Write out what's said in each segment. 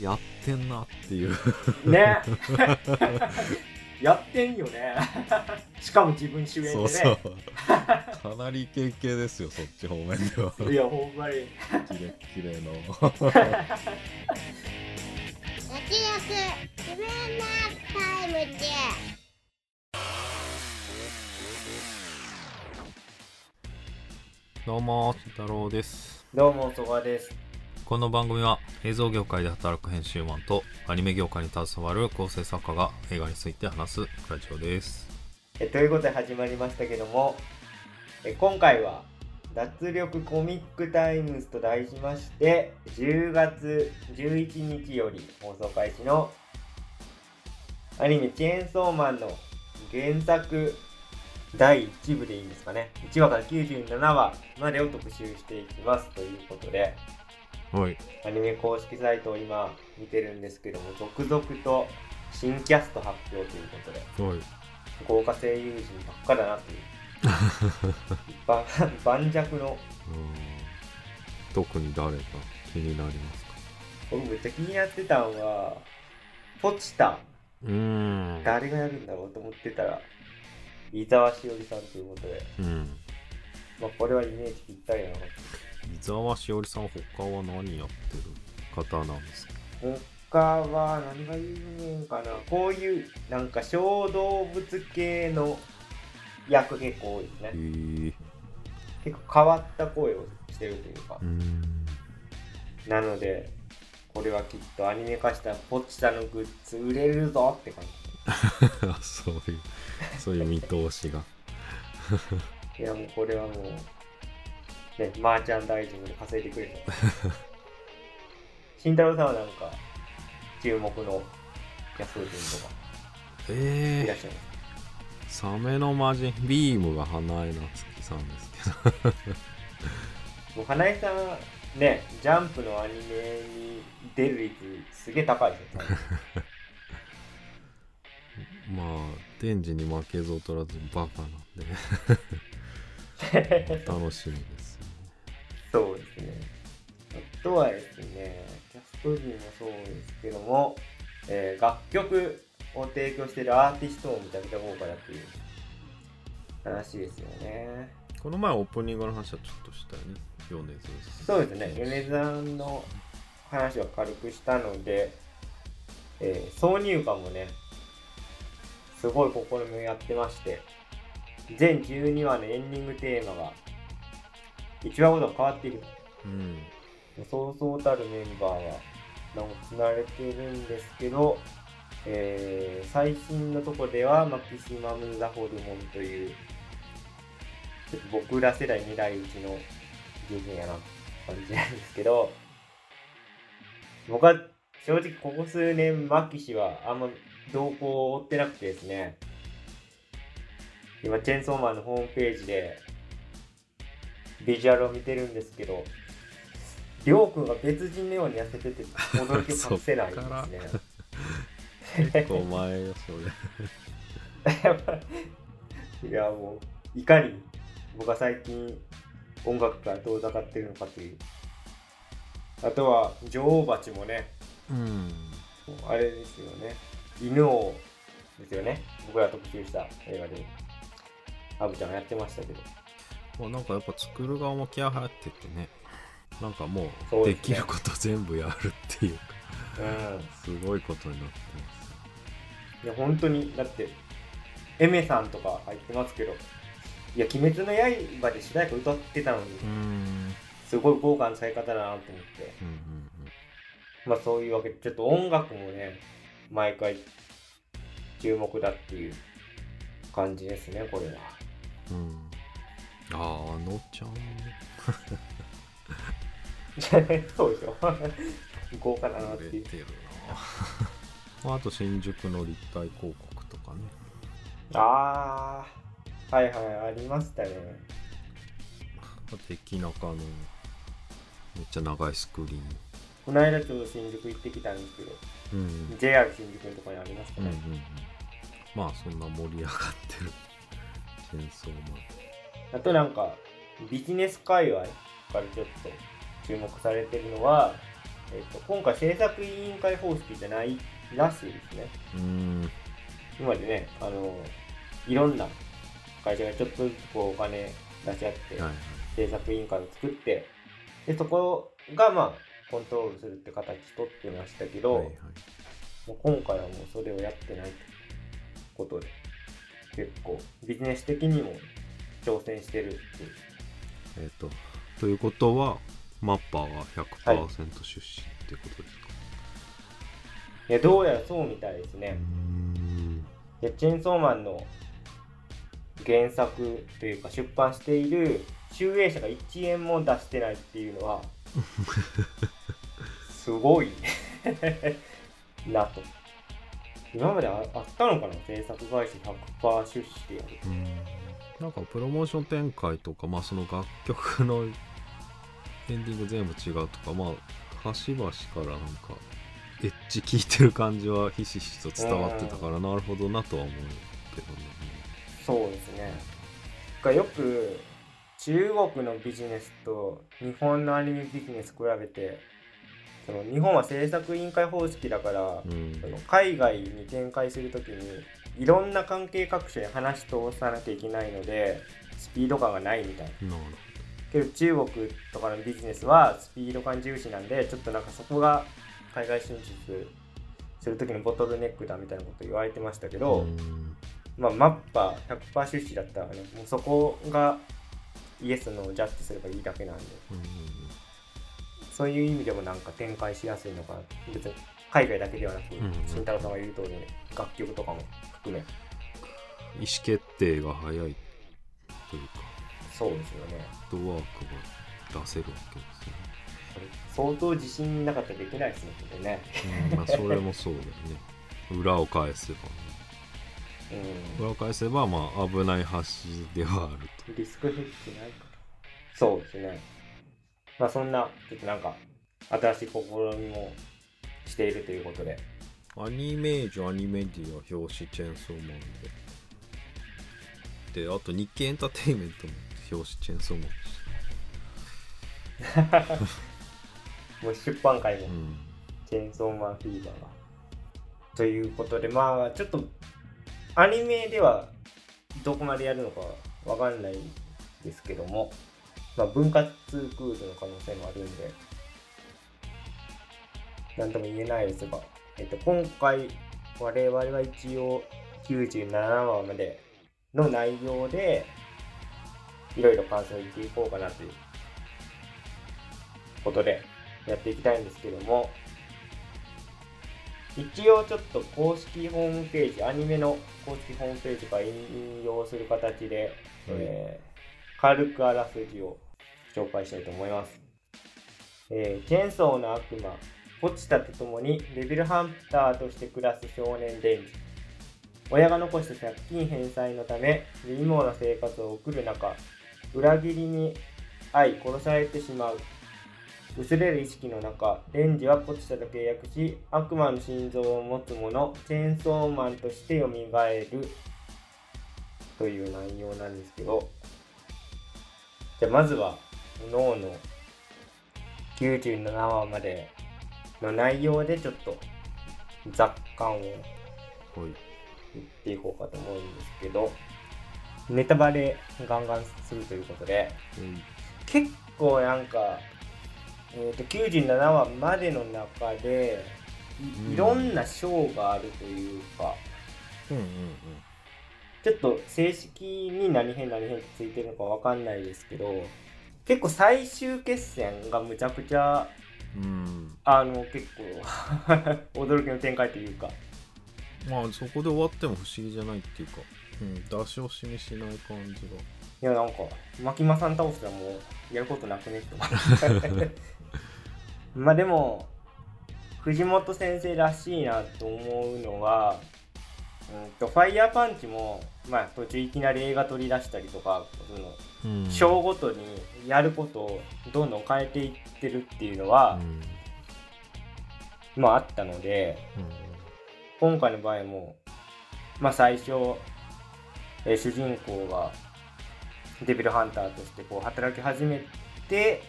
やってんなっていう。ね。やってんよね。しかも自分主演でね。そうそう。かなりイケイケですよそっち方面では。いやほんまに。キレッキレの。焼き焼自分のタイムでどうも慎太郎です。どうもそばですこの番組は映像業界で働く編集マンとアニメ業界に携わる構成作家が映画について話すラジオです。えということで始まりましたけどもえ今回は脱力コミックタイムズと題しまして10月11日より放送開始のアニメチェーンソーマンの原作第1部でいいんですかね。1話から97話までを特集していきますということではい。アニメ公式サイトを今見てるんですけども続々と新キャスト発表ということではい。豪華声優陣ばっかだなという。ば盤石の。うん。特に誰か気になりますか？僕めっちゃ気になってたんはポチタうーん。誰がやるんだろうと思ってたら伊沢しおりさんということで、うん。まあ、これはイメージぴったりな。のか伊沢しおりさん他は何やってる方なんですか？他は何が有名かな？こういうなんか小動物系の役結構多いですね。へえ。結構変わった声をしてるというか。うなのでこれはきっとアニメ化したポチタのグッズ売れるぞって感あ そういうそういう見通しが。じ いやもうこれはもうねマーチャンダイジングで稼いでくれる 慎太郎さんはなんか注目のキャスト陣とかいえらっしゃいます。サメの魔人ビームが花江夏樹さんですけど。もう花江さんねジャンプのアニメに出る率すげえ高いですよね まあ天智に負けず劣らずバカなんで。楽しみそうですね。あとはですね、キャスト陣もそうですけども、えー楽曲を提供しているアーティストもめちゃくちゃ豪華だっていう話ですよね。この前オープニングの話はちょっとしたよね米津そうですね、米津さんの話は軽くしたので、えー挿入歌もね、すごい試みをやってまして、全12話のエンディングテーマが1話ごとに変わっていくと。うんそうそうたるメンバーは名を連ねているんですけど、えー最新のとこではマキシマム・ザ・ホルモンというちょっと僕ら世代未来うちの芸人やな感じなんですけど僕は正直ここ数年マキシはあんま動向を追ってなくてですね今チェーンソーマンのホームページでビジュアルを見てるんですけどりょうくんが別人のように痩せてて驚きを隠せないですね。結構前よそれ いやもういかに僕は最近音楽から遠ざかってるのかという。あとは女王蜂もねうん。あれですよね。犬王ですよね。僕ら特集した映画で。アブちゃんがやってましたけどまあなんかやっぱ作る側も気合入っててね。なんかもそううできること全部やるっていうか。うん。すごいことになっていや本当にだってエメさんとか入ってますけどいや「鬼滅の刃」で主題歌歌ってたのにますうん。すごい豪華な使い方だなと思って。うんうんまあそういうわけでちょっと音楽もね毎回注目だっていう感じですねこれは。うんうんあああのちゃん。そうでしょ。豪華だなっていう。てるな。まああと新宿の立体広告とかね。ああはいはいありましたね。敵中のめっちゃ長いスクリーン。この間ちょうど新宿行ってきたんですけどうん。JR 新宿のところにありましたうんうんね、うん。まあそんな盛り上がってる。チェーンソーマンあとなんかビジネス界隈からちょっと注目されてるのはえっと、今回制作委員会方式じゃないらしいですね。うーん。今までね、あの、いろんな会社がちょっとずつこうお金出し合って、はいはい。制作委員会を作って、で、そこがまあ、コントロールするって形取ってましたけど、はいはい。もう今回はもうそれをやってないということで、結構ビジネス的にも挑戦してるっていう。えっ、とということはマッパーは100%出資ってことですか、い。や、どうやらそうみたいですね。うーん。でチェーンソーマンの原作というか出版している集英社が1円も出してないっていうのは すごい。なと。今までああったのかな？制作会社100%出資でやる。うんなんかプロモーション展開とか、まあ、その楽曲のエンディング全部違うとかまあ端々からなんかエッジ聞いてる感じはひしひしと伝わってたからなるほどなとは思うけどね。そうですね。がよく中国のビジネスと日本のアニメビジネス比べてその日本は制作委員会方式だから、うん。その海外に展開するときにいろんな関係各所に話し通さなきゃいけないのでスピード感がないみたいな。けど中国とかのビジネスはスピード感重視なんでちょっとなんかそこが海外進出する時のボトルネックだみたいなこと言われてましたけど、まあ、マッパー100%出資だったらねもうそこがイエスのジャッジすればいいだけなんで。うんそういう意味でもなんか展開しやすいのかな別に海外だけではなく、慎太郎さんが言う通り楽曲とかも含め。意思決定が早いというか。そうですよね。フットワークが出せるわけですね。これ相当自信なかったらできないですもんね。うんまあそれもそうだよね。裏を返せばね。うん。裏を返せばまあ危ない橋ではあると。リスクヘッジないか。らそうですね。まあそんなちょっとなんか新しい試みもしているということで。アニメージュアニメディア表紙チェーンソーマンで。であと日経エンターテインメントも表紙チェーンソーマンでもう出版界も。うん。チェーンソーマンフィーバーがということでまあちょっとアニメではどこまでやるのかわかんないですけども、まあ、分割クールの可能性もあるんでなんとも言えないですが、えっと、今回我々は一応97話までの内容でいろいろ感想を言っていこうかなということでやっていきたいんですけども一応ちょっと公式ホームページアニメの公式ホームページから引用する形で、えー軽くあらすじを紹介したいと思います、えーチェーンソーの悪魔ポチタと共にデビルハンターとして暮らす少年デンジ親が残した借金返済のため微妙な生活を送る中裏切りに遭い殺されてしまう。薄れる意識の中レンジはポチタと契約し悪魔の心臓を持つ者チェーンソーマンとしてよみがえる。という内容なんですけど。じゃあまずは脳の97話までの内容でちょっと雑感をはい。言っていこうかと思うんですけどネタバレガンガンするということで結構なんか、えー、と97話までの中でうんいいろんな章があるというか、うんうん。ちょっと正式に何編何編ってついてるのかわかんないですけど結構最終決戦がむちゃくちゃうん。うんあの結構驚きの展開というか。まあそこで終わっても不思議じゃないっていうか、うん、出し惜しみしない感じが。いやなんか牧間さん倒したらもうやることなくねって思うまあでも藤本先生らしいなと思うのは、うん、とファイヤーパンチも、まあ、途中いきなり映画取り出したりとかそのうん章ごとにやることをどんどん変えていってるっていうのはう、んまああったので今回の場合も、まあ、最初、えー主人公がデビルハンターとしてこう働き始めて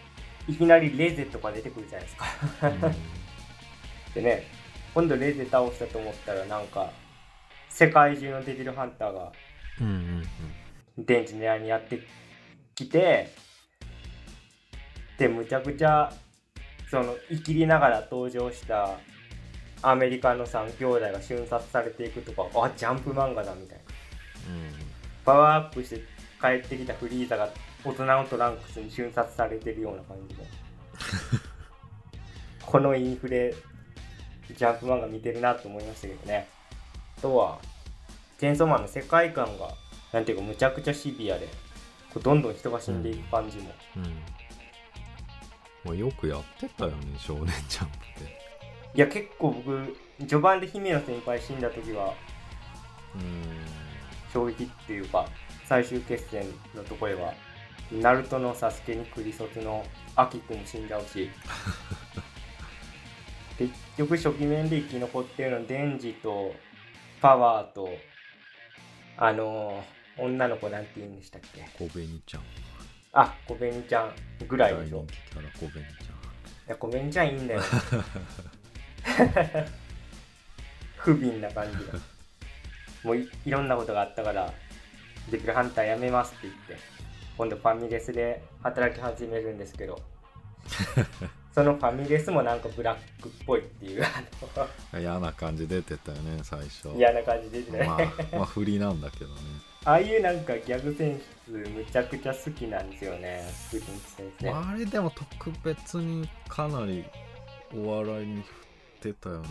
いきなりレゼとか出てくるじゃないですか。でね今度レゼ倒したと思ったらなんか世界中のデビルハンターが電池狙いにやってきてでむちゃくちゃその生きりながら登場したアメリカの3兄弟が瞬殺されていくとかあジャンプ漫画だみたいな。うん。パワーアップして帰ってきたフリーザが大人のトランクスに瞬殺されてるような感じで。このインフレジャンプ漫画見てるなと思いましたけどね。あとはチェーンソーマンの世界観がなんていうかむちゃくちゃシビアでこうどんどん人が死んでいく感じも、うん。うん。まあ、よくやってたよね少年ジャンプって。いや結構僕序盤で姫野先輩死んだ時はうん。衝撃っていうか最終決戦のところではナルトのサスケにクリソツのアキ君も死んじゃうし 結局初期面で生き残ってるのはデンジとパワーとあのー女の子なんて言うんでしたっけ？小紅ちゃん。あ小紅ちゃんぐらいでしょ小紅ちいや小紅ちゃんいいんだよ。不憫な感じが。もういいろんなことがあったからデビルハンターやめますって言って今度ファミレスで働き始めるんですけど そのファミレスもなんかブラックっぽいっていう嫌な感じ出てたよね最初。の嫌な感じでね、まあまあ振りなんだけどねああいうなんかギャグセンスむちゃくちゃ好きなんですよね。藤本先生、まああれでも特別にかなりお笑いに振ってたよね。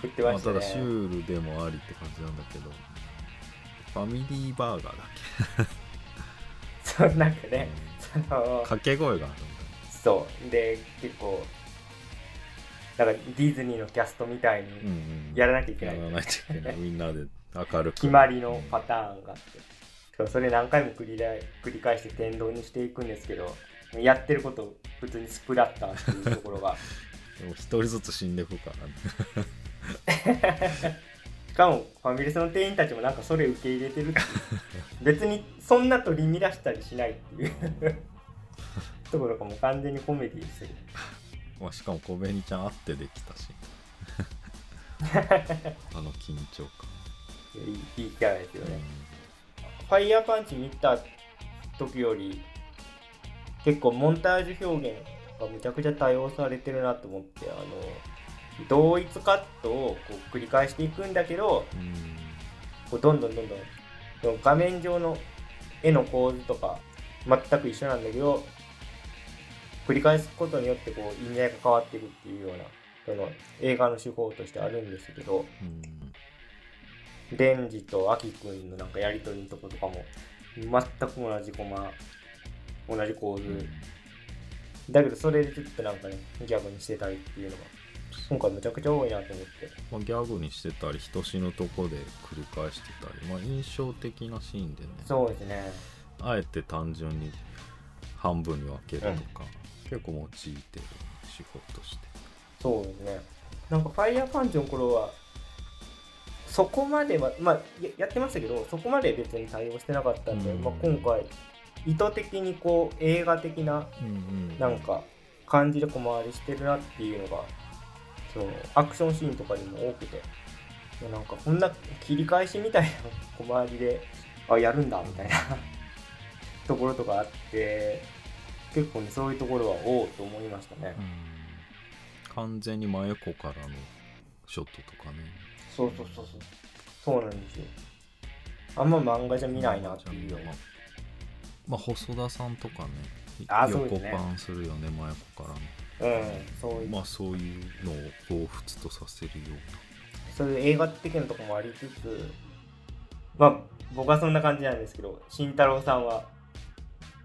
振ってまあ、ましたね。ただシュールでもありって感じなんだけど。ファミリーバーガーだっそうなんかけ、ね、そのうん掛け声があるんだよそう。で結構なんかディズニーのキャストみたいにうんうん。やらなきゃいけない、やらないといけない。みんなで明るく。決まりのパターンが。あってそうそれ何回も繰りら繰り返して天童にしていくんですけどやってること普通にスプラッターっていうところが。でも一人ずつ死んでくからね しかもファミレスの店員たちもなんかそれ受け入れてるって別にそんな取り乱したりしないっていう。ところがもう完全にコメディーでしたけどまあしかも小紅ちゃん会ってできたし。あの緊張感、いいいいキャラですよね、うん。ファイヤーパンチ見た時より結構モンタージュ表現がむちゃくちゃ多用されてるなと思ってあの同一カットをこう繰り返していくんだけどうん。こうどんどんどんどんその画面上の絵の構図とか全く一緒なんだけど繰り返すことによってこう意味合いが変わっていくっていうようなその映画の手法としてあるんですけどうんデンジとアキくんのなんかやりとりのとことかも全く同じコマ同じ構図、だけどそれでちょっとなんかねギャグにしてたりっていうのが今回むちゃくちゃ多いなと思って。まあ、ギャグにしてたり人死ぬとこで繰り返してたり、まあ、印象的なシーンでね。そうですね。あえて単純に半分に分けるとか、結構用いてる手法としてそうですね。なんかファイヤーパンチの頃はそこまではまあややってましたけどそこまで別に対応してなかったんで、うん。まあ、今回意図的にこう映画的なうんなんか感じで小回りしてるなっていうのがそのアクションシーンとかにも多くてなんかこんな切り返しみたいな小回りであやるんだみたいな ところとかあって結構ねそういうところはおおと思いましたね、うん。完全に真横からのショットとかねそうそうそうそう。そうなんですよ。あんま漫画じゃ見ないなっていうような。まあまあ細田さんとかね横あそうですね。パンするよね真横からのうんそういう、まあそういうのを彷彿とさせるようそういう映画的なとこもありつつまあ僕はそんな感じなんですけど慎太郎さんは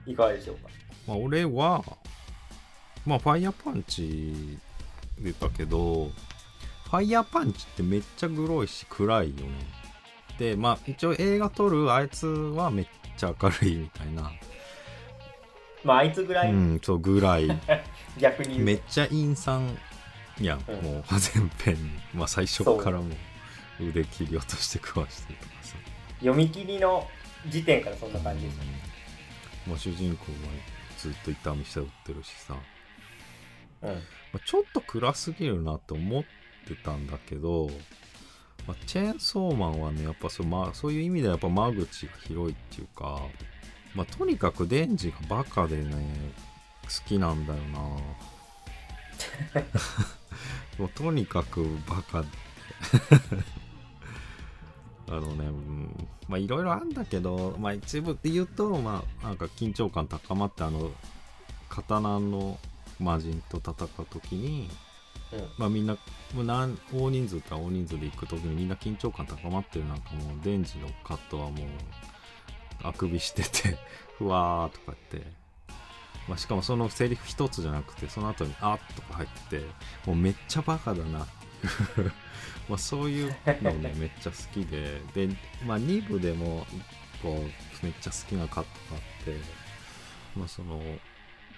いかがでしょうか？なまあ俺はまあファイヤーパンチ出たけどファイヤーパンチってめっちゃグロいし暗いよね。でまあ一応映画撮るあいつはめっちゃ明るいみたいな。まああいつぐらい、うんそうぐらい。逆に言うめっちゃ陰惨やん、うん。もう全編にまあ最初からもう腕切り落として食わしてるとかさ。読み切りの時点からそんな感じです、まあ主人公はずっと痛みして売ってるしさ。うん。まあちょっと暗すぎるなって思ってたんだけど、まあチェーンソーマンはねやっぱそう,、まあ、そういう意味ではやっぱ間口が広いっていうか、まあ、とにかくデンジがバカでね好きなんだよな。もうとにかくバカ。で あのね、うん、まあいろいろあるんだけど、まあ一部で言うと、まあなんか緊張感高まって、あの、刀の魔人と戦う時に、うんまあみんな、もう何大人数か大人数で行く時にみんな緊張感高まってるなんかもう、デンジのカットはもう、あくびしてて、ふわーとか言って、まあしかもそのセリフ一つじゃなくて、その後に、あっとか入ってて、もうめっちゃバカだな。って。まあそういうのね、めっちゃ好きで、で、まあ2部でも一個めっちゃ好きなカットがあって、まあその、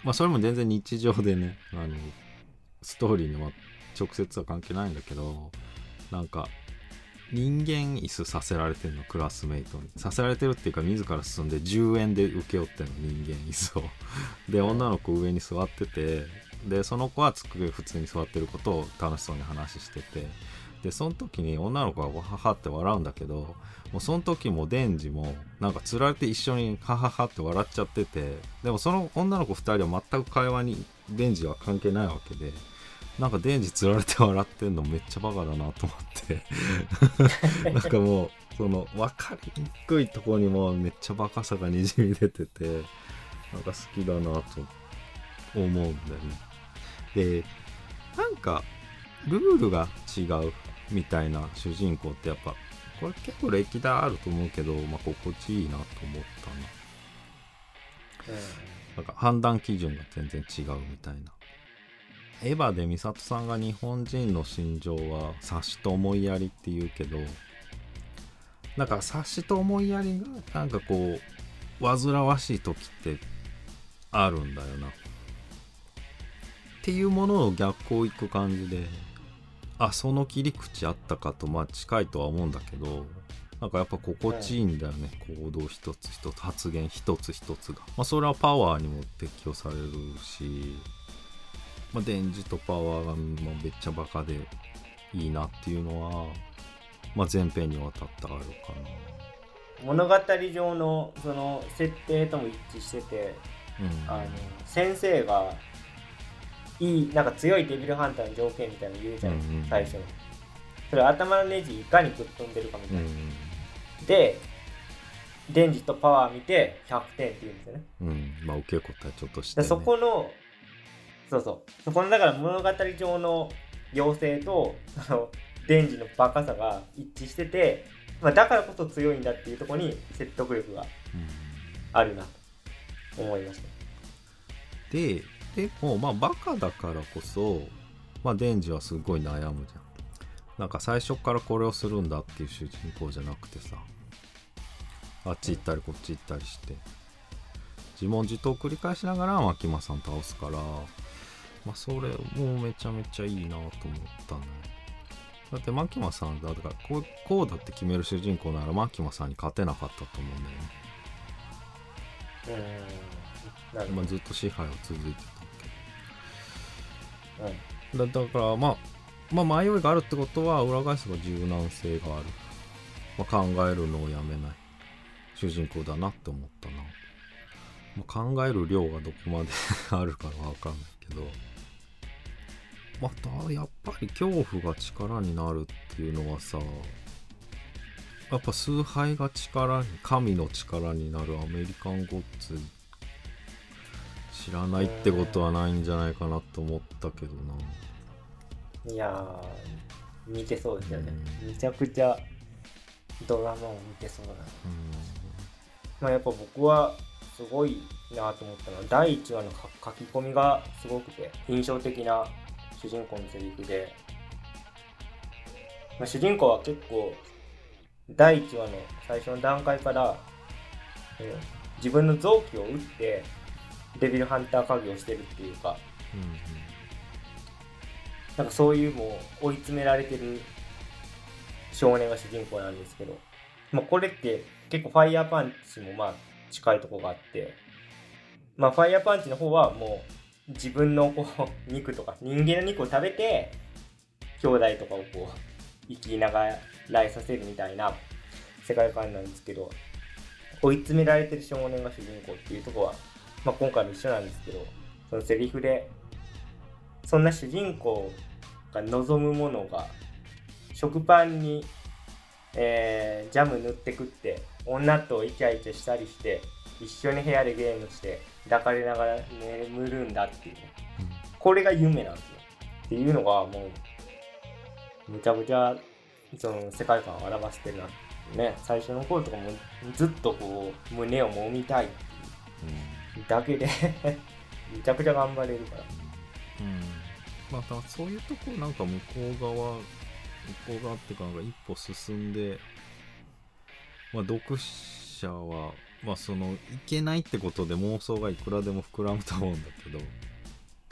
まあそれも全然日常でね、あの、ストーリーには直接は関係ないんだけど、なんか、人間椅子させられてるの、クラスメイトに。させられてるっていうか、自ら進んで10円で請け負ってんの、人間椅子を。で、女の子上に座ってて、で、その子は机普通に座ってることを楽しそうに話してて、で、その時に女の子がわははって笑うんだけど、もうその時もデンジもなんか釣られて一緒にハハハって笑っちゃっててでもその女の子2人は全く会話にデンジは関係ないわけでなんかデンジ釣られて笑ってんのめっちゃバカだなと思って。なんかもうその分かりにくいところにもめっちゃバカさがにじみ出ててなんか好きだなと思うんだよね。でなんかルールが違うみたいな主人公ってやっぱこれ結構歴代あると思うけど、まあ、心地いいなと思ったな。なんか判断基準が全然違うみたいなエヴァで美里さんが日本人の心情は察しと思いやりって言うけどなんか察しと思いやりがなんかこう煩わしい時ってあるんだよな。っていうものの逆行いく感じであその切り口あったかとまあ近いとは思うんだけどなんかやっぱ心地いいんだよね、行動一つ一つ発言一つ一つが。まあそれはパワーにも適用されるしまあ電磁とパワーがまあめっちゃバカでいいなっていうのはまあ前編にわたってあるか物語上のその設定とも一致しててなうん。あの先生がいいなんか強いデビルハンターの条件みたいなの言うじゃん、うんうん最初。にそれ頭のネジいかにぶっ飛んでるかみたいな、うんで電磁とパワー見て100点って言うんですよね。うん。まあ受け答えちょっとして、でね、そこのそうそう。このだから物語上の妖精とその電磁のバカさが一致してて、まあ、だからこそ強いんだっていうとこに説得力があるなと思いました。ででもまあバカだからこそまあデンジはすごい悩むじゃんなんか最初からこれをするんだっていう主人公じゃなくてさ。あっち行ったりこっち行ったりして。自問自答を繰り返しながら牧間さん倒すからまあそれもうめちゃめちゃいいなと思ったね。だって牧間さんだからこうこうだって決める主人公なら牧間さんに勝てなかったと思うんだよね。うーん。なるほまあ、ずっと支配を続いてたど、うん。だだからまあまあ迷いがあるってことは裏返せば柔軟性がある、まあ、考えるのをやめない。主人公だなって思ったな、まあ、考える量がどこまで あるかは分かんないけどまたやっぱり恐怖が力になるっていうのはさやっぱ崇拝が力に神の力になるアメリカンゴッツ知らないってことはないんじゃないかなと思ったけどな。いやー似てそうですよね。うん。めちゃくちゃドラマを見てそうな。うん。まあやっぱ僕はすごいなと思ったのは第1話の書書き込みがすごくて印象的な主人公のセリフで、まあ、主人公は結構第1話の最初の段階から、えー自分の臓器を打ってデビルハンター稼業してるっていうか。なんかそういうもう追い詰められてる少年が主人公なんですけど、まあ、これって結構ファイヤーパンチもまあ近いとこがあって、まあ、ファイヤーパンチの方はもう自分のこう肉とか人間の肉を食べて兄弟とかをこう生きながらえさせるみたいな世界観なんですけど追い詰められてる少年が主人公っていうとこは、まあ、今回も一緒なんですけどそのセリフでそんな主人公が望むものが食パンに、えージャム塗って食って女とイチャイチャしたりして一緒に部屋でゲームして抱かれながら眠るんだっていうね。これが夢なんですよ。っていうのがもうむちゃくちゃその世界観を表してるなね。最初の頃とかもずっとこう胸を揉みたいっていだけで めちゃくちゃ頑張れるから。うん。またそういうとこなんか向こう側向こう側っていうかなんか一歩進んでまあ読者はまあそのいけないってことで妄想がいくらでも膨らむと思うんだけど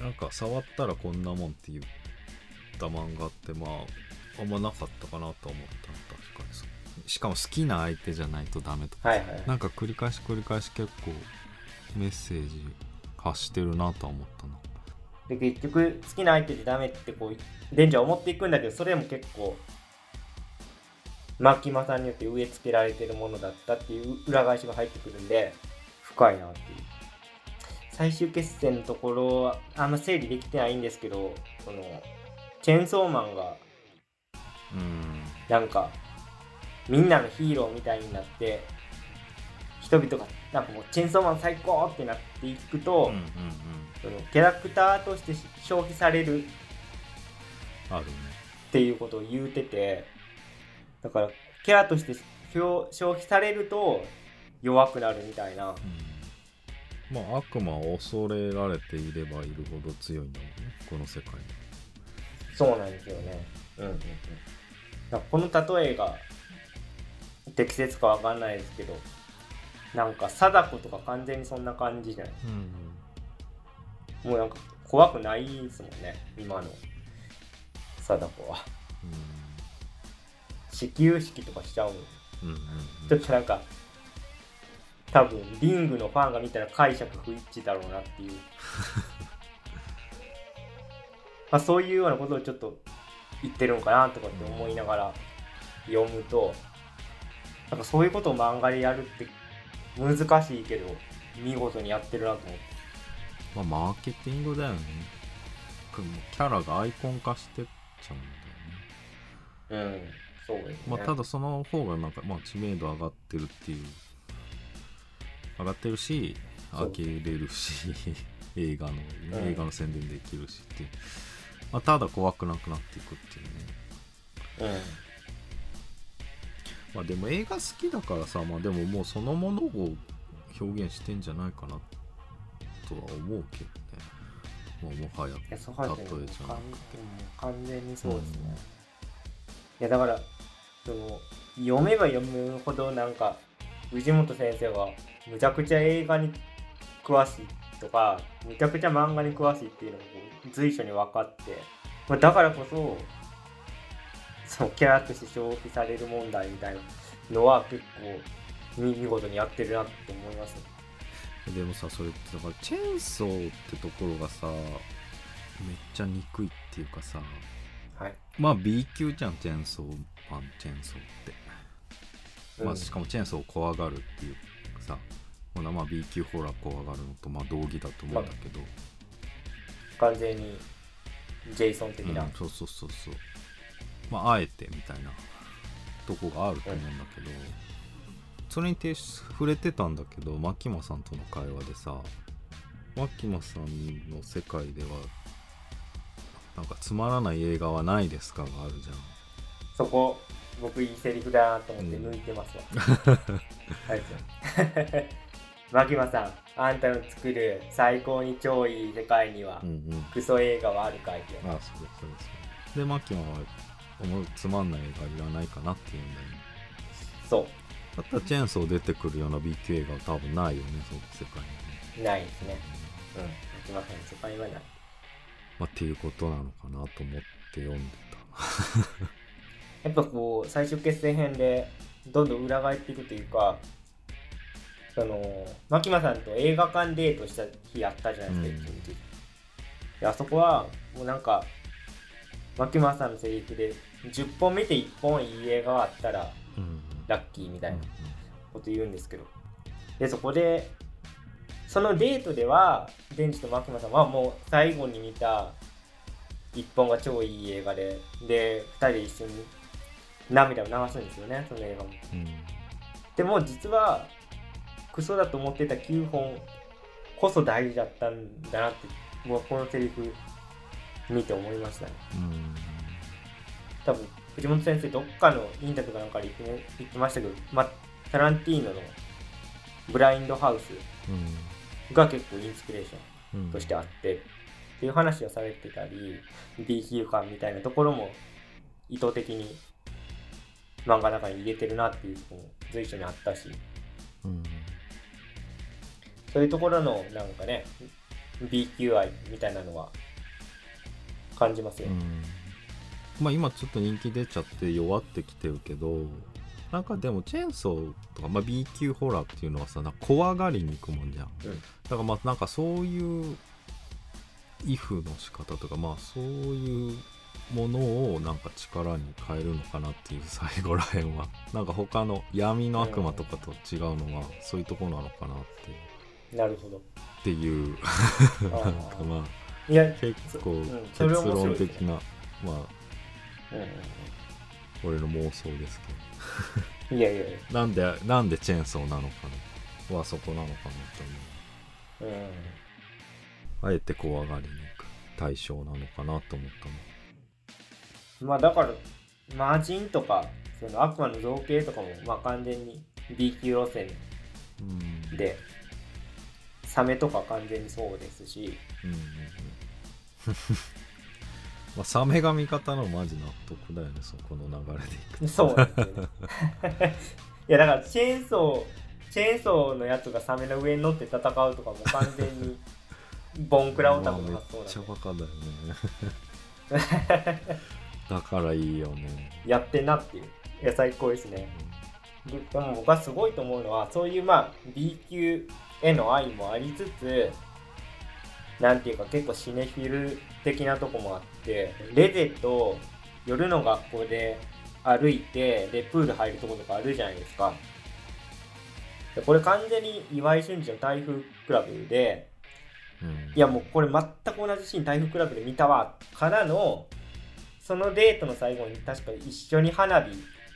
なんか触ったらこんなもんって言った漫画ってまああんまなかったかなと思ったの確かにそうしかも好きな相手じゃないとダメとかはいはい。なんか繰り返し繰り返し結構メッセージ発してるなとは思ったな。で結局好きな相手でダメってこうデンジャー思っていくんだけどそれも結構牧間さんによって植え付けられてるものだったっていう裏返しが入ってくるんで深いなっていう。最終決戦のところはあんま整理できてないんですけどそのチェーンソーマンがうん。なんかみんなのヒーローみたいになって人々がなんかもうチェーンソーマン最高ってなっていくと、うんうんうん。そのキャラクターとして消費されるあるね。っていうことを言うててだからキャラとして消消費されると弱くなるみたいな。うん。まあ悪魔を恐れられていればいるほど強いんだもんね。この世界に。そうなんですよね。うんうんうん。だこの例えが適切かわかんないですけどなんか貞子とか完全にそんな感じじゃない。うんもうなんか怖くないですもんね今の貞子は始球式とかしちゃうもんうんうんうん。ちょっとなんか多分リングのファンが見たら解釈不一致だろうなっていう。まあそういうようなことをちょっと言ってるんかなとかって思いながら読むとなんかそういうことを漫画でやるって難しいけど見事にやってるなと思って。まあマーケティングだよね。キャラがアイコン化してっちゃうんだよね。うんそうですね、まあただその方がなんかまあ知名度上がってるっていう。上がってるしそう。上げれるし 映画の、うん。映画の宣伝できるしっていう、まあ、ただ怖くなくなっていくっていうね。まあでも映画好きだからさまあでももうそのものを表現してんじゃないかなとは思うけどね。もうもはや例えじゃなくて。完完全にそうですね、いやだからその読めば読むほどなんか藤本先生がむちゃくちゃ映画に詳しいとかむちゃくちゃ漫画に詳しいっていうのが随所に分かって、まあ、だからこそそのキャラとして消費される問題みたいなのは結構見事にやってるなって思います。ねでもさそれってだからチェーンソーってところがさめっちゃ憎いっていうかさはい、まあ B 級じゃんチェーンソーパンチェーンソーって、まあ、うんしかもチェーンソーを怖がるっていうさほなまあ B 級ホラー怖がるのとまあ同義だと思うんだけど、完全にジェイソン的な、うんそうそうそうそう。まああえてみたいなとこがあると思うんだけど、それにて触れてたんだけど牧間さんとの会話でさ牧間さんの世界ではなんかつまらない映画はないですか？があるじゃん。そこ僕いいセリフだなと思ってうん抜いてますわ、うござい 牧間さんあんたの作る最高に超いい世界にはうんうん。クソ映画はあるかいってああそうですそうです。で牧間は思うつまんない映画いらないかなっていうんだよね。そだったらチェーンソー出てくるような B 級映画は多分ないよねそう世界に。ないですね。うん。牧間さんの世界はないまあっていうことなのかなと思って読んで やっぱこう最終決戦編でどんどん裏返っていくというかその牧間さんと映画館デートした日あったじゃないですか、うん。であそこはもうなんか牧間さんのセリフで10本見て1本いい映画があったらうんラッキーみたいなこと言うんですけど。でそこでそのデートではデンジと牧間さんはもう最後に見た1本が超いい映画でで2人で一緒に涙を流すんですよねその映画も。うん。でも実はクソだと思ってた9本こそ大事だったんだなってもうこのセリフ見て思いましたね。うん。多分藤本先生どっかのインタビューかなんかで言って,、言ってましたけど、ま、タランティーノのブラインドハウス。うんが結構インスピレーションうん。としてあって、っていう話をされてたり B 級感みたいなところも意図的に漫画の中に入れてるなっていうところも随所にあったし。うん。そういうところのなんかね B 級愛みたいなのは感じますよ、うん。まあ今ちょっと人気出ちゃって弱ってきてるけどなんかでもチェーンソーとか、まあ、B 級ホラーっていうのはさなんか怖がりに行くもんじゃん、うん。だからまあなんかそういうイフの仕方とかまあそういうものをなんか力に変えるのかなっていう最後らへんは。なんか他の闇の悪魔とかと違うのはそういうところなのかなって。いうなるほど。っていう。あなんかーまあいや、結構うん結論的な、まあうん。うん俺の妄想ですけうん、いやいやいや、どなんでなんでチェーンソーなのかな。はそこなのかなと思う。ん、うあえて怖がりに行く対象なのかなと思ったの。まあだからマージンとかその悪魔の造形とかもまあ完全に B 級路線うん。でサメとか完全にそうですし。うんうんうんまあサメが味方のマジ納得だよねそこの流れでいくと。そうね。いやだからチェーンソーチェーンソーのやつがサメの上に乗って戦うとかも完全にボンクラオタクの発想なんでちゃバカだよね。だからいいよねやってんなっていう。いや最高ですねででも僕はすごいと思うのはそういうまあ B 級への愛もありつつなんていうか結構シネフィル的なとこもあってレゼと夜の学校で歩いてでプール入るとことかあるじゃないですか。でこれ完全に岩井俊二の台風クラブでうん。いやもうこれ全く同じシーン台風クラブで見たわからのそのデートの最後に確か一緒に花火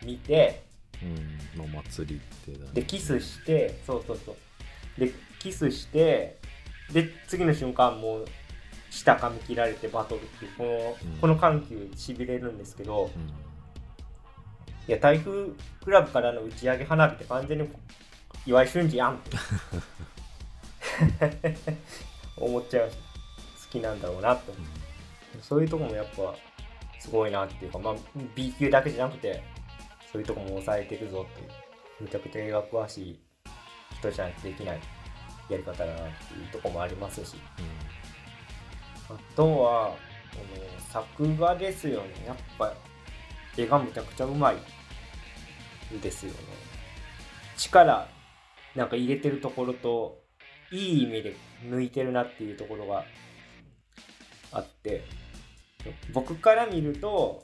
見てうん。の祭りってだね。でキスしてそうそうそう。でキスしてで次の瞬間もう舌噛み切られてバトルっていうこの,、うん。この緩急しびれるんですけどうん。いや台風クラブからの打ち上げ花火って完全に岩井俊二やんって。思っちゃうし好きなんだろうなと思う。そういうとこもやっぱすごいなっていうか、まあ、B 級だけじゃなくてそういうとこも抑えてるぞっていう。めちゃくちゃ映画詳しい人じゃないとできないやり方だなっていうとこもありますし。あとはこの作画ですよね。やっぱ絵がむちゃくちゃうまいですよね。力なんか入れてるところといい意味で抜いてるなっていうところがあって僕から見ると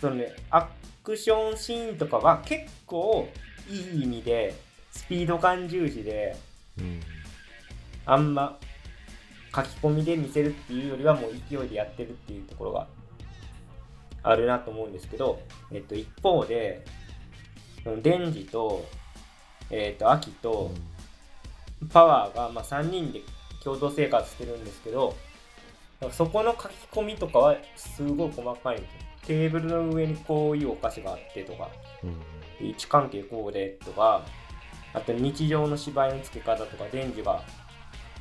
そのねアクションシーンとかは結構いい意味でスピード感重視でうん。あんま書き込みで見せるっていうよりはもう勢いでやってるっていうところがあるなと思うんですけど、えっと、一方でデンジと,、えっとアキとパワーが、まあ、3人で共同生活してるんですけどそこの書き込みとかはすごい細かいんですよ。テーブルの上にこういうお菓子があってとかうん。位置関係こうでとかあと日常の芝居の付け方とかデンジが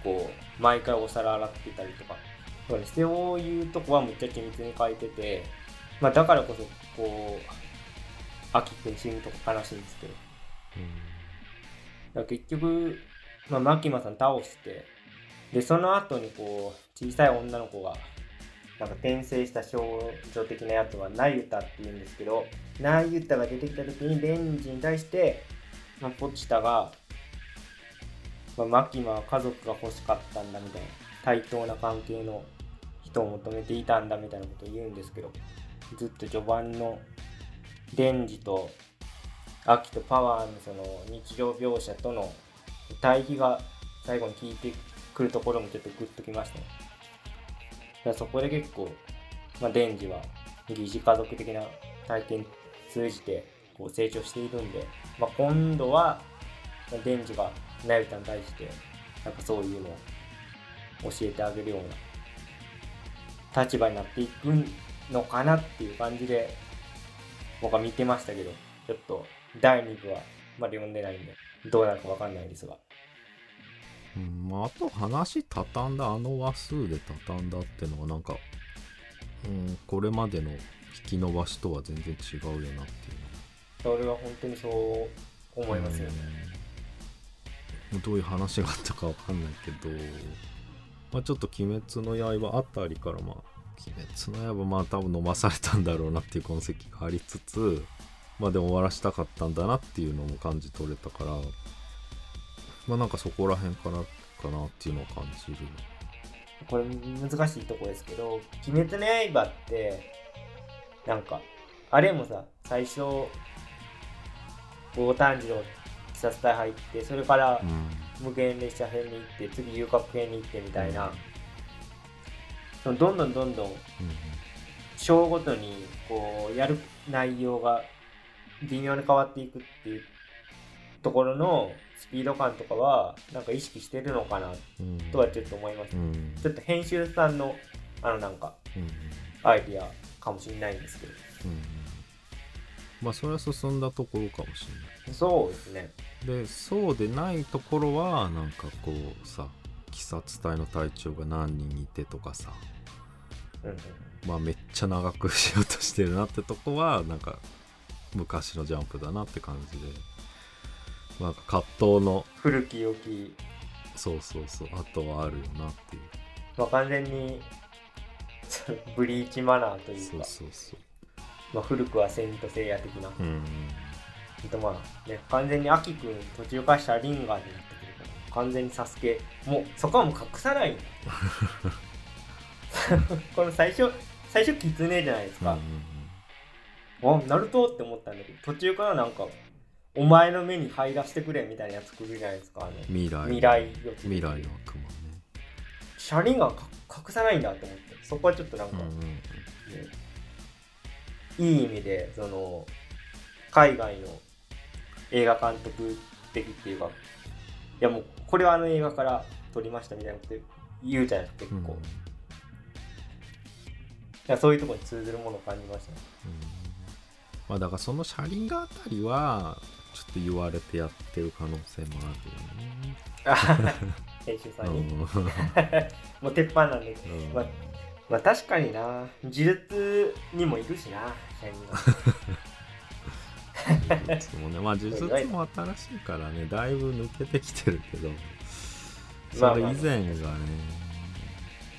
こう毎回お皿洗ってたりとかそうですそういうとこはむっちゃ緻密に書いてて、まあ、だからこそこう秋くん死ぬとこ悲しいんですけど。だから結局、まあ、マキマさん倒してでその後にこう小さい女の子がなんか転生した少女的なやつはナユタっていうんですけどナユタが出てきた時にレンジに対して、まあ、ポチタが、まあ、マキマは家族が欲しかったんだみたいな対等な関係の人を求めていたんだみたいなことを言うんですけどずっと序盤のデンジとアキとパワーのその日常描写との対比が最後に効いてくるところもちょっとグッときましたね。だそこで結構、まあ、デンジは疑似家族的な体験通じてこう成長しているんで、まあ、今度はデンジがナユタに対してなんかそういうのを教えてあげるような立場になっていくのかなっていう感じで僕は見てましたけどちょっと第2部はまだ読んでないんでどうなるかわかんないですが。うんまあ、あと話畳んだあの話数で畳んだってのはなんか、うん、これまでの引き伸ばしとは全然違うよなっていう。それは本当にそう思いますよね、うん。どういう話があったかわかんないけど、まあ、ちょっと「鬼滅の刃」あたりからまあ「鬼滅の刃」まあ多分飲まされたんだろうなっていう痕跡がありつつまあでも終わらしたかったんだなっていうのも感じ取れたからまあなんかそこら辺からかなっていうのを感じる。これ難しいとこですけど「鬼滅の刃」ってなんかあれもさ最初大炭治郎鬼殺隊入ってそれからうん。無限列車編に行って次遊郭編に行ってみたいな、そのどんどんどんどんうん章ごとにこうやる内容が微妙に変わっていくっていうところのスピード感とかはなんか意識してるのかなうん。とはちょっと思います、うん。ちょっと編集さんのあのなんかうん。アイディアかもしれないんですけど。うんまあそれは進んだところかもしれない。そうですね。でそうでないところはなんかこうさ鬼殺隊の隊長が何人いてとかさ。うんうんまあめっちゃ長くしようとしてるなってとこはなんか昔のジャンプだなって感じで。なんか葛藤の。古き良き、そうそうそう。あとはあるよなっていう。まあ、完全にブリーチマナーというそうかそうそうまあ、古くはセイントセイヤ的な、うん。とまあね完全にアキくん途中からシャリンガーになってくるから完全にサスケもうそこはもう隠さないんだ この最初最初キツネじゃないですうんうんか、あナルトって思ったんだけど途中からなんかお前の目に入らせてくれみたいなやつ来るじゃないですか未来未来予知未来の悪魔ね。シャリンガーか隠さないんだって思って。そこはちょっとなんか、うんうん。ねいい意味でその海外の映画監督的っていうかいやもうこれはあの映画から撮りましたみたいなこと言うじゃないですか結うん。構、いやそういうところに通ずるものを感じましたね。まあだからその車輪があたりはちょっと言われてやってる可能性もあるよね。編集さうんに、ん。もう鉄板なんで、まあ、まあ確かにな。呪術にもいるしなシャイニーが呪術もねまあ呪術も新しいからねだいぶ抜けてきてるけど。それ以前がね。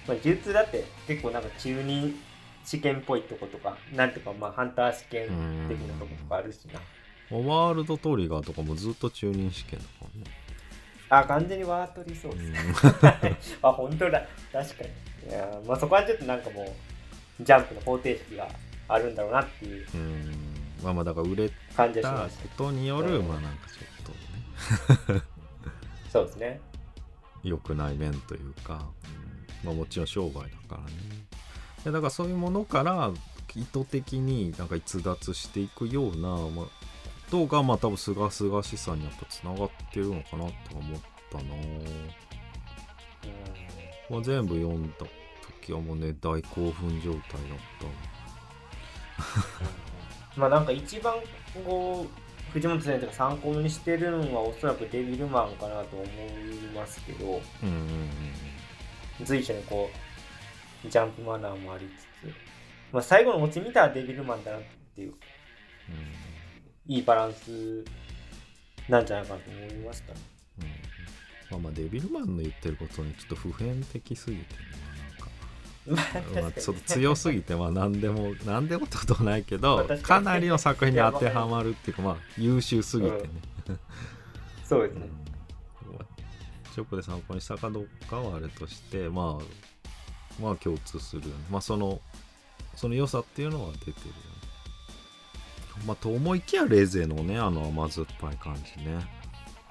まあ、呪術だって結構なんか中二試験っぽいとことかなんていうかまあハンター試験的なとことかあるしな。ワールドトリガーとかもずっと中任試験だからね。あ完全にワートリそうです、あ本当だ。確かにいやーまあそこはちょっとなんかもうジャンプの方程式があるんだろうなっていううん。うんまあまあだから売れたことによるうん。まあなんかちょっとね。そうですね。良くない面というか、うん。まあもちろん商売だからね。でだからそういうものから意図的になんか逸脱していくような、まあ、ことがまあ多分すがすがしさにやっぱつながってるのかなとは思ったなまあ、全部読んだ時はもうね大興奮状態だった。まあなんか一番こう藤本先生が参考にしてるのはおそらくデビルマンかなと思いますけどうんうん随所にこうジャンプマナーもありつつ、まあ、最後のオチ見たらデビルマンだなっていういいバランスなんじゃないかなと思いました。うんまあまあデビルマンの言ってることにちょっと普遍的すぎてねまあまあなんか、まあ、確かに。ちょっと強すぎてまあ何でも何でもってことはないけまどかなりの作品に当てはまるっていうかまあ優秀すぎてね、うん。そうですね。まあチョコで参考にしたかどうかはあれとしてまあまあ共通する。よねまあそのその良さっていうのは出てるよね。まあと思いきやレゼのねあの甘酸っぱい感じね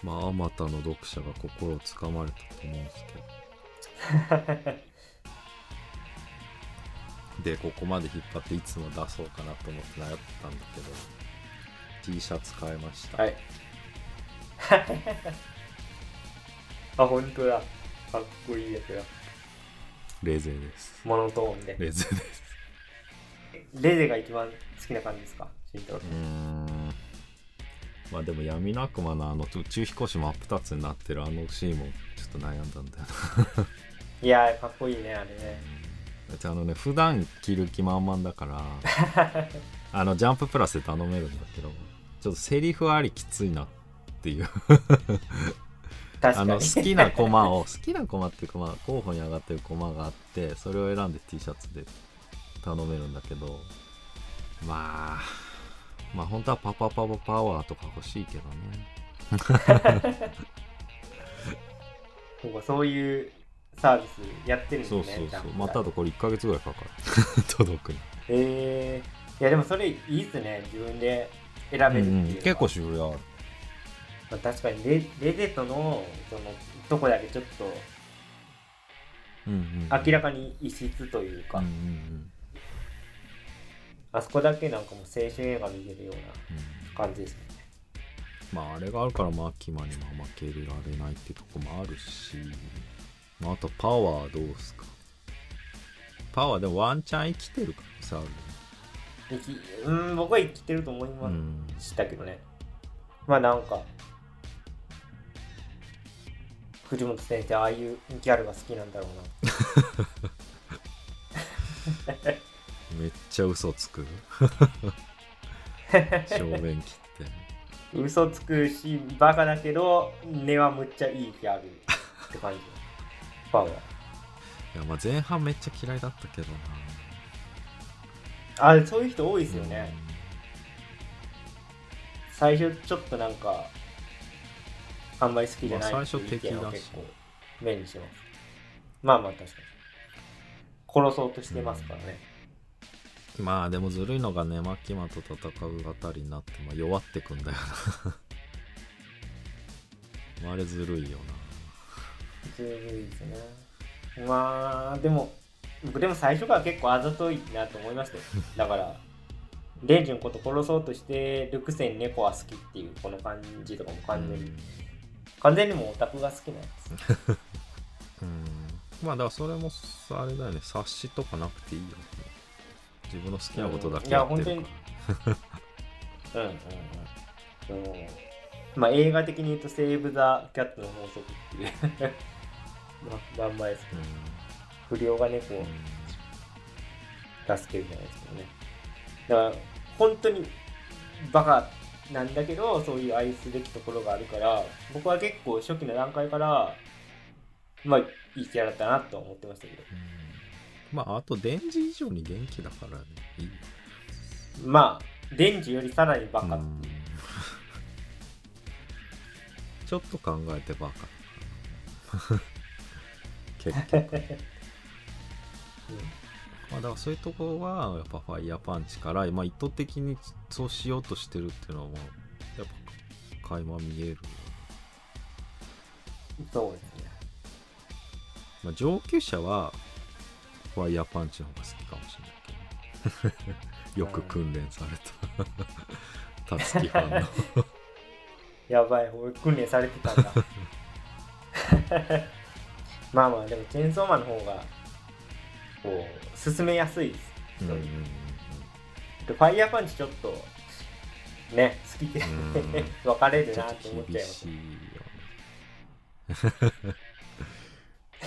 まああまたの読者が心をつかまれたと思うんですけど。でここまで引っ張っていつも出そうかなと思って悩ってたんだけど T シャツ買いました、はい。あ本当だ。かっこいいやつだ。レゼです。モノトーンで。レゼです。レゼが一番好きな感じですか？慎太郎うーんまあでも闇の悪魔のあの宇宙飛行士真っ二つになってるあのシーンもちょっと悩んだんだよな。いやーかっこいいねあれね。だってあのね普段着る気満々だから あのジャンププラスで頼めるんだけどちょっとセリフありきついなっていう。あの好きなコマを好きなコマっていうかまあ候補に上がってるコマがあってそれを選んで T シャツで頼めるんだけどまあまあ本当はパパパパパワーとか欲しいけどね。そうかそういうサービスやってるんですそねうそうそう。ちゃんとまたあとこれ1ヶ月ぐらいかかる。届くに、えー、いやでもそれいいっすね自分で選べるっていうのは、結構種類ある。まあ、確かにレレゼットのそのとこだけちょっとうんうん。明らかに異質というか、うんうんうんあそこだけなんかもう青春映画見てるよううん。な感じですね。まああれがあるからマキマにも負けられないってとこもあるし、まあ、あとパワーどうすか。パワーでもワンチャン生きてる可能性あきうん僕は生きてると思いまうんしたけどね、まあなんか藤本先生ああいうギャルが好きなんだろうな めっちゃ嘘つく。正面切って。嘘つくしバカだけど根はむっちゃいいギャルって感じ。パワーいやまあ前半めっちゃ嫌いだったけどな。あそういう人多いですよね、最初ちょっとなんかあんまり好きじゃないまあ最初敵だし。結構目にします。まあまあ確かに。殺そうとしてますからね、うんまあでもずるいのがねマキマと戦うあたりになって、まあ、弱ってくんだよな。あれずるいよずるいですね。まあでも僕でも最初から結構あざといなと思いましたよ。だからレンジのこと殺そうとしてるくせに猫は好きっていうこの感じとかもな完全に、完全にもうオタクが好きなんですうん、うんまあだからそれもあれだよね。察しとかなくていいよね自分の好きなことだけやってるから、うんいうんうんうんうん。まあ映画的に言うとセーブ・ザ・キャットの法則っていう まあ頑張りですけど不良が猫を助けるじゃないですけどね。だから本当にバカなんだけどそういう愛すべきところがあるから僕は結構初期の段階からまあいいキャラだったなとは思ってましたけど。うんまああとデンジ以上に元気だからね。いい。よまあデンジよりさらにバカ。ってうん。いうちょっと考えてバカ。結局。まあだからそういうところはやっぱファイヤーパンチから、まあ、意図的にそうしようとしてるっていうのはまあやっぱ垣間見える。そうですね。まあ、上級者はファイヤーパンチの方が好きかもしれないけど。よく訓練された。たつきファンの。やばい俺訓練されてたんだ。まあまあでもチェーンソーマンの方がこう進めやすいです。うんうんうんでファイヤーパンチちょっとね好きで。うん。分かれるなって思っちゃいます。厳しいよね。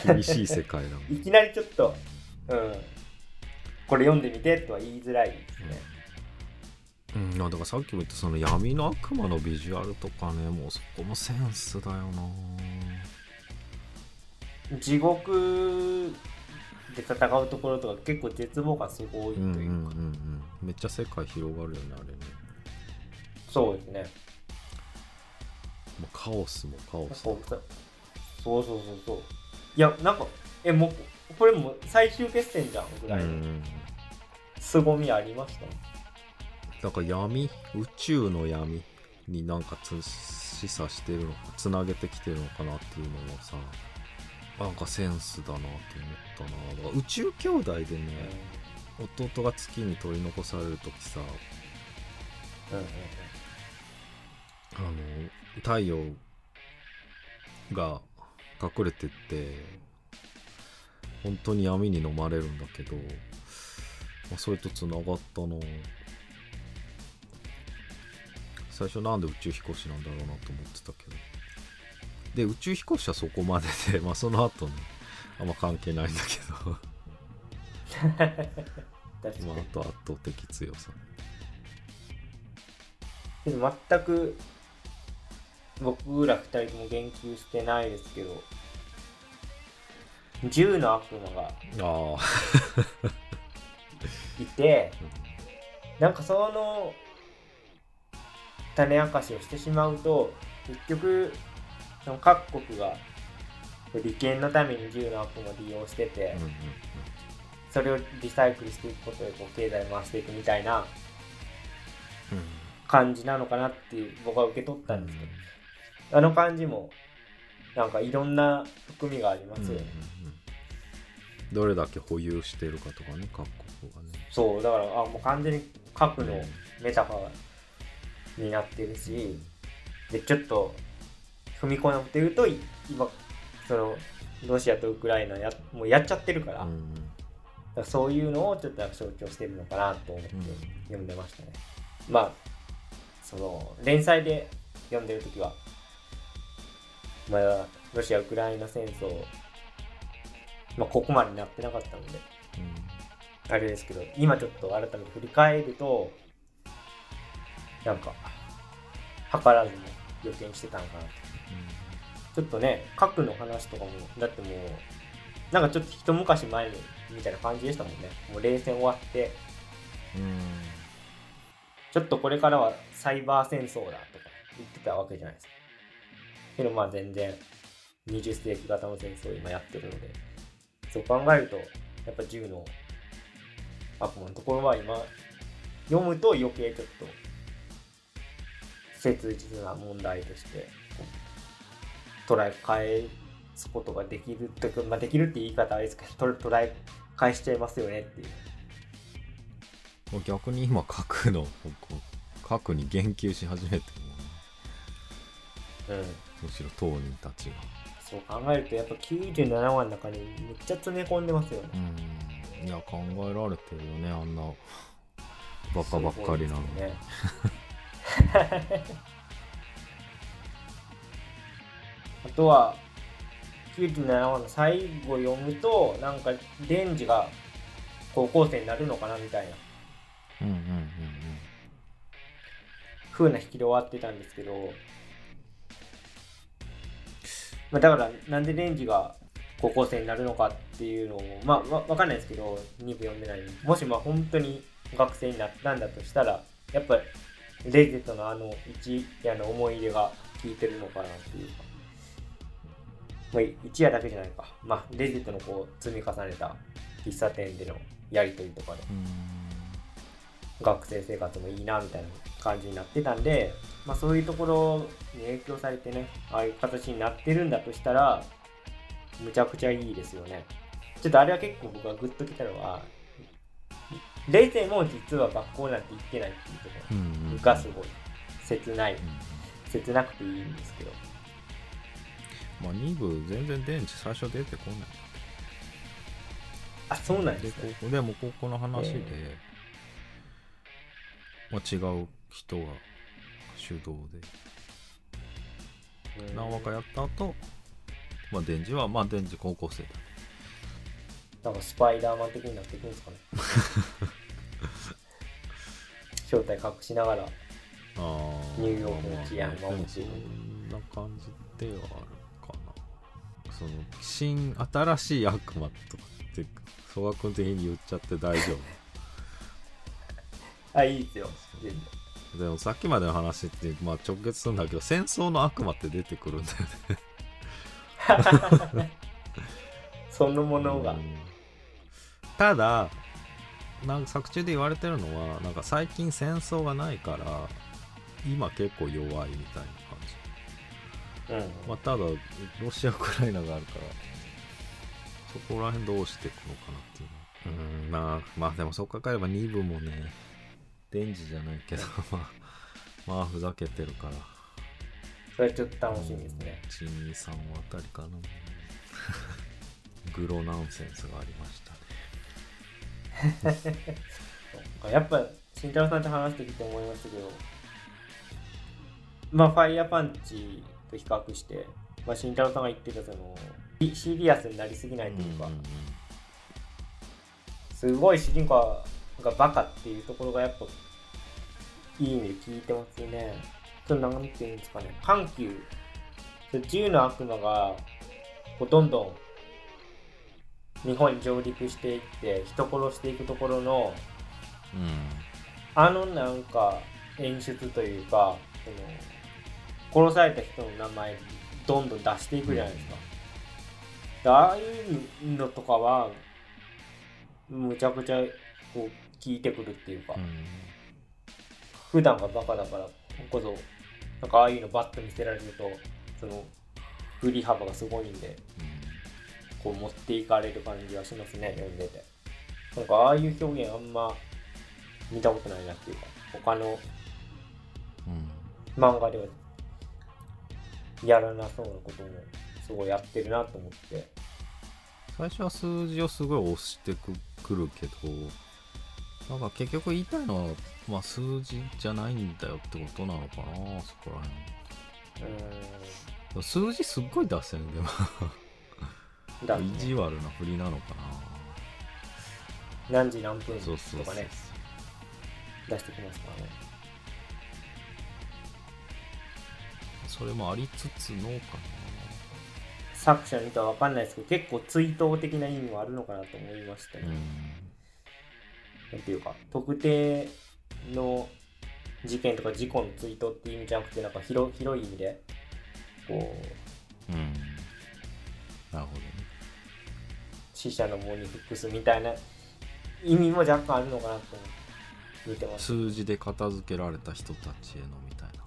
厳しい世界だもんいきなりちょっとうん。これ読んでみてとは言いづらいですね、うん、だからさっきも言ったその闇の悪魔のビジュアルとかねもうそこもセンスだよな。地獄で戦うところとか結構絶望感すごいとうんうんうんいうん。めっちゃ世界広がるよねあれね。そうですね。もうカオスもカオスそうそうそうそうそう。いやなんかえもうこれもう最終決戦じゃんぐうらいのん。凄みありましたねなんか闇宇宙の闇になんかつ示唆してるのかつなげてきてるのかなっていうのもさなんかセンスだなと思ったな。宇宙兄弟でね弟が月に取り残される時さうんうん。あの太陽が隠れてって本当に闇に飲まれるんだけど、まあ、それとつながったな最初なんで宇宙飛行士なんだろうなと思ってたけど。で宇宙飛行士はそこまでで、まあ、その後ねあんま関係ないんだけど、まあ、あにと圧倒的強さ。けど全く僕ら二人とも言及してないですけど銃の悪魔がいてなんかその種明かしをしてしまうと結局その各国が利権のために銃の悪魔を利用してて、それをリサイクルしていくことでこう経済を回していくみたいなうん。感じなのかなっていう僕は受け取ったんですけど、あの感じもなんかいろんな含みがありますよね、うんうんうんどれだけ保有してるかとかね各国がね。そうだからあもう完全に核のメタファーになってるしでちょっと踏み込んで言うとい今そのロシアとウクライナやもうやっちゃってるから,、だうん。からそういうのをちょっと象徴してるのかなと思ってうん。読んでましたね、まあその連載で読んでる時はまだロシア・ウクライナ戦争、まあ、ここまでなってなかったので。あれですけど今ちょっと改めて振り返るとなんか図らずも予見してたのかなと。ちょっとね核の話とかもだってもうなんかちょっと一昔前みたいな感じでしたもんね。もう冷戦終わって。うん。うんちょっとこれからはサイバー戦争だとか言ってたわけじゃないですか。けどまあ全然20世紀型の戦争を今やってるのでそう考えるとやっぱ銃の悪魔のところは今読むと余計ちょっと切実な問題として捉え返すことができるというか、まあ、できるって言い方はあれですけどと捉え返しちゃいますよねっていう。もう逆に今核のこう核に言及し始めてるもんね。うん。むしろ当人たちがそう考えるとやっぱ97話の中にめっちゃ詰め込んでますよね。うんいや考えられてるよねあんなバカばっかりなのね。あとは97話の最後読むとなんかデンジが高校生になるのかなみたいなうんうんうん風な引きで終わってたんですけど、まあ、だからなんでデンジが高校生になるのかっていうのをまあわわかんないですけど2部読んでないもしまあ本当に学生になったんだとしたらやっぱりレイゼットのあの一夜の思い入れが効いてるのかなっていうか、まあ、一夜だけじゃないか。まあレイゼットのこう積み重ねた喫茶店でのやり取りとかで。うん。学生生活もいいなみたいな感じになってたんで、まあ、そういうところに影響されてねああいう形になってるんだとしたらむちゃくちゃいいですよね。ちょっとあれは結構僕はグッときたのはレイゼも実は学校なんて行ってないっていうとこうんうんうん。ろがすごい切ない。うん切なくていいんですけど。まあ2部全然電池最初出てこない。あそうなんでですね。でもここの話で、え。まあ、違う人が主導で。うん何話かやった後、まあデンジはまあデンジ高校生だ。なんかスパイダーマン的になっていくんですかね。正体隠しながらああニューヨークの治安を守ってそんな感じではあるかな。その新新しい悪魔とかって曽我君的に言っちゃって大丈 あいいですよ。全然。夫でもさっきまでの話って、まあ、直結するんだけど戦争の悪魔って出てくるんだよね。そのものが、うん。ただなんか作中で言われてるのはなんか最近戦争がないから今結構弱いみたいな感じ。うん。まあ、ただロシア・ウクライナがあるからそこら辺どうしていくのかなっていうのは。うんまあまあでもそう考えれば2部もね電磁じゃないけどまあ まあふざけてるから。それはちょっと楽しみですね。123あたりかな。グロナンセンスがありました。ね やっぱ慎太郎さんと話してきて思いましたけどまあファイヤーパンチと比較して、まあ、慎太郎さんが言ってたそのシシリアスになりすぎないというか、うんうん。すごい主人公がバカっていうところがやっぱいい意味で効いてますね。それなんていうんですかね。緩急。それ銃の悪魔がこうどんどん日本に上陸していって人殺していくところのうんあのなんか演出というかその殺された人の名前どんどん出していくじゃないですか。でああいうのとかはむちゃくちゃこう聞いてくるっていうか、うん普段がバカだからこそなんかああいうのバッと見せられるとその振り幅がすごいんでこう持っていかれる感じはしますね読んでて。なんかああいう表現あんま見たことないなっていうか他のうん。漫画ではやらなそうなこともすごいやってるなと思って。最初は数字をすごい押してくくるけどなんか結局言いたいのは、まあ、数字じゃないんだよってことなのかなそこらう辺数字すっごい出せんでも。意地悪な振りなのか何時何分なそうそうそうとかね出してきますからね。それもありつつのか作者の意図は分かんないですけど結構追悼的な意味もあるのかなと思いましたね、なうんなんていうか特定の事件とか事故の追悼っていう意味じゃなくてなんか広広い意味で。こううん。なるほどね。死者の喪に服すみたいな意味も若干あるのかなと思って見てます。数字で片付けられた人たちへのみたいな。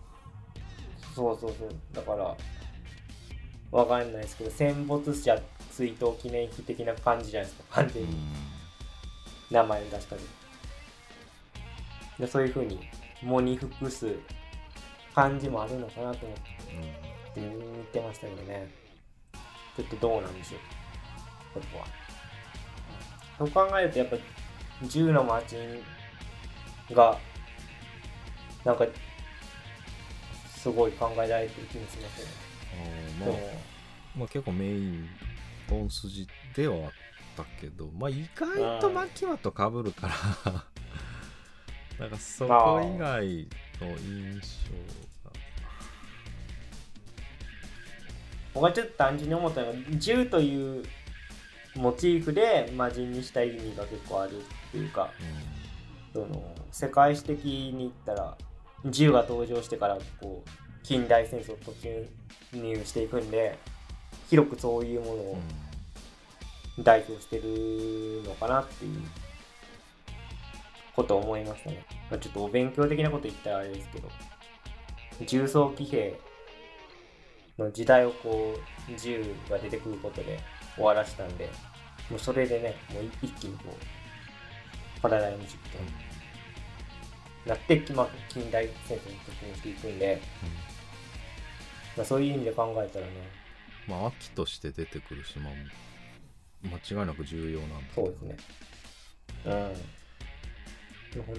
そうそうそうだからわかんないですけど戦没者追悼記念碑的な感じじゃないですか完全に名前の出し方でそういうふうに喪に服す感じもあるのかなと思って見てましたけどね。ちょっとどうなんでしょう。ここは。そう考えるとやっぱ銃のマーチンがなんかすごい考えられてる気もしますよねうん、あまあ結構メイン本筋ではあったけどまあ意外と牧間と被るから なんかそこ以外の印象が。僕はちょっと単純に思ったのが銃というモチーフで魔人にした意味が結構あるっていうかその世界史的に言ったら銃が登場してからこう近代戦争突入していくんで広くそういうものうん。を代表してるのかなっていうことを思いましたね、まあ、ちょっとお勉強的なこと言ったらあれですけど。重装騎兵の時代をこう銃が出てくることで終わらしたんでもうそれでねもう一気にこうパラダイムシフトになって、まあ、近代戦争に突入していくんで、まあ、そういう意味で考えたらね。まあ秋として出てくる島も間違いなく重要なんだそうですね。うん。でも本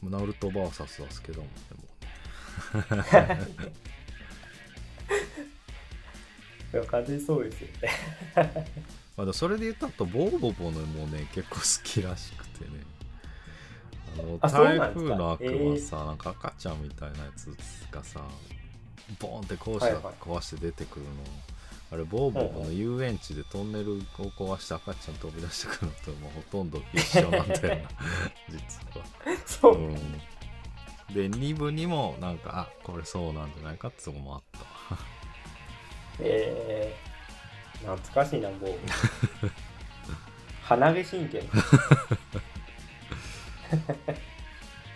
当に。ナルト VS はスケだもんね。もでも完全にそうですよね。まあ、でもそれで言ったとボーボボのもね結構好きらしくてね。あの台風の悪魔さ、なんか赤ちゃんみたいなやつがさボーンって校舎はいはい。壊して出てくるの、あれボーボボの遊園地でトンネルを壊して赤ちゃん飛び出してくるのともうほとんど一緒なんだよな実は。そう、うん、で2部にもなんかあこれそうなんじゃないかってとこもあった。えー、懐かしいなもう 鼻毛神経。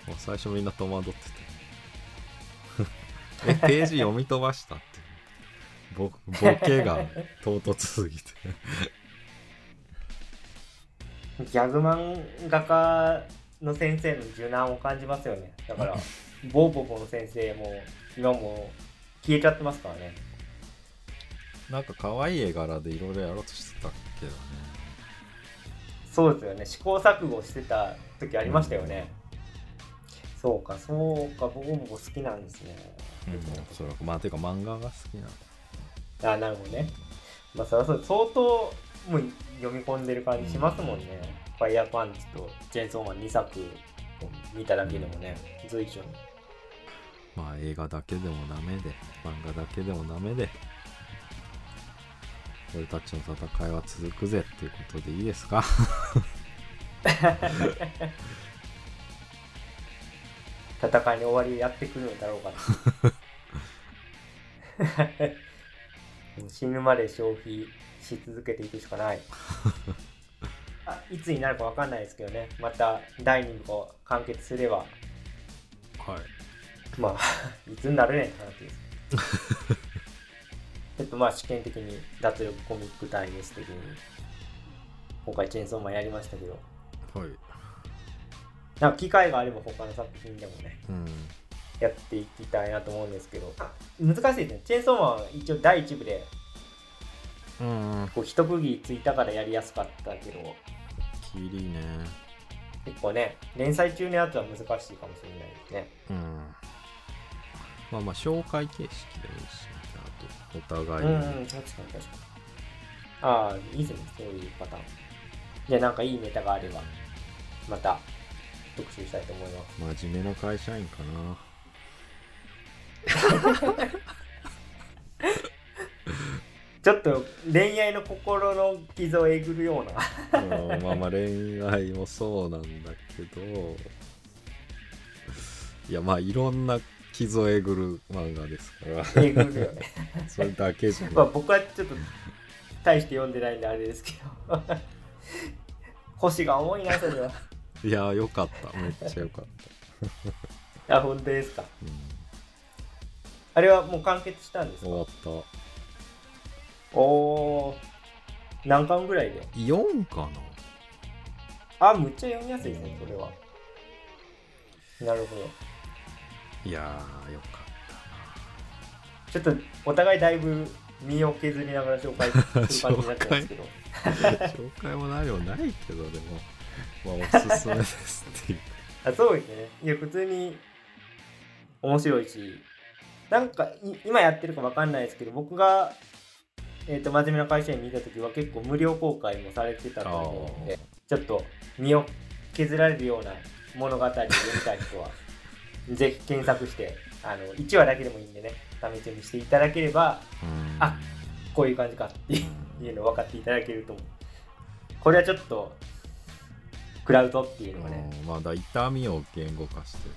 もう最初みんな戸惑ってて。えページ読み飛ばしたってボボケが唐突すぎて。ギャグ漫画家の先生の受難を感じますよね。だから ボーボボの先生も今もう消えちゃってますからね。なんか可愛い絵柄でいろいろやろうとしてたけどね。そうですよね。試行錯誤してた時ありましたよね、そうかそうかボーボボ好きなんですね、うんそれはまあていうか漫画が好きなのあなるほどね。まあそれはそう相当もう読み込んでる感じしますもんね、ファイヤーパンチとチェーンソーマン2作を見ただけでもね随所に。まあ映画だけでもダメで漫画だけでもダメで俺たちの戦いは続くぜっていうことでいいですか？戦いに終わりやってくるんだろうかな 死ぬまで消費し続けていくしかない。あいつになるか分かんないですけどね。また第2部が完結すれば。はい。まあ いつになるねんって話です。ちょっとまあ試験的に脱力コミックタイムス的に今回チェーンソーマンやりましたけど。はい。なんか機会があれば他の作品でもね。うんやっていきたいなと思うんですけど。難しいですね。チェーンソーマンは一応第1部でうんこう一区切りついたからやりやすかったけど。キリね。結構ね連載中のやつは難しいかもしれないですね。うん。まあまあ紹介形式でもいいし、ね、あとお互い。に、うんうん確かに確かに。ああいいですねそういうパターン。じゃあなんかいいネタがあればまた特集したいと思います。真面目な会社員か ちょっと恋愛の心の傷をえぐるような。なうんまあまあ恋愛もそうなんだけど。いやまあいろんな傷をえぐる漫画ですから。えぐる。よ ねそれだけじゃまあ僕はちょっと大して読んでないんであれですけど。腰が重いなそれは。いやよかった。めっちゃよかった、あ本当ですか？うん、あれはもう完結したんですか？終わった。おおー何巻ぐらいで？4かあむっちゃ読みやすいですねそれは。なるほど。ないやーよかちょっとお互いだいぶ身を削りながら紹介する感じになっちゃうんですけど。っ た紹介も何もないけどでも。まあおすすめですっていう。あそうですね。いや普通に面白いしなんかい今やってるかわかんないですけど僕が、えー、と真面目な会社員見た時は結構無料公開もされてたと思うのでちょっと身を削られるような物語を読みたい人は ぜひ検索してあの1話だけでもいいんでね試し読みしていただければうん。あこういう感じかっていうのを分かっていただけると思う。これはちょっとクラウドっていうのがね。うんまあだ痛みを言語化して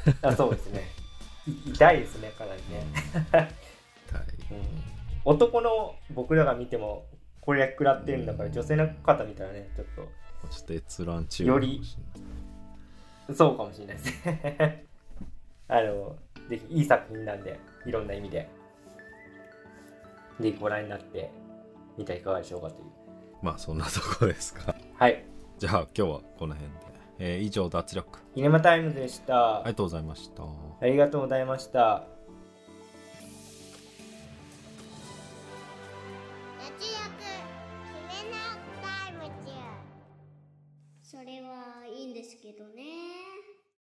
るか あそうですね。い痛いですねかなりらね、ね痛い。うん、男の僕らが見てもこれ食らってるんだから女性の方見たらねちょっちょっと閲覧中よりそうかもしれないですね。あのぜひいい作品なんでいろんな意味で。ぜひご覧になってみてはいかがでしょうかという。まあそんなとこですか。はい。じゃあ今日はこの辺で、えー以上脱力。キネマタイムズでした、ありがとうございました。ありがとうございました。脱力キネマタイムズそれはいいんですけどね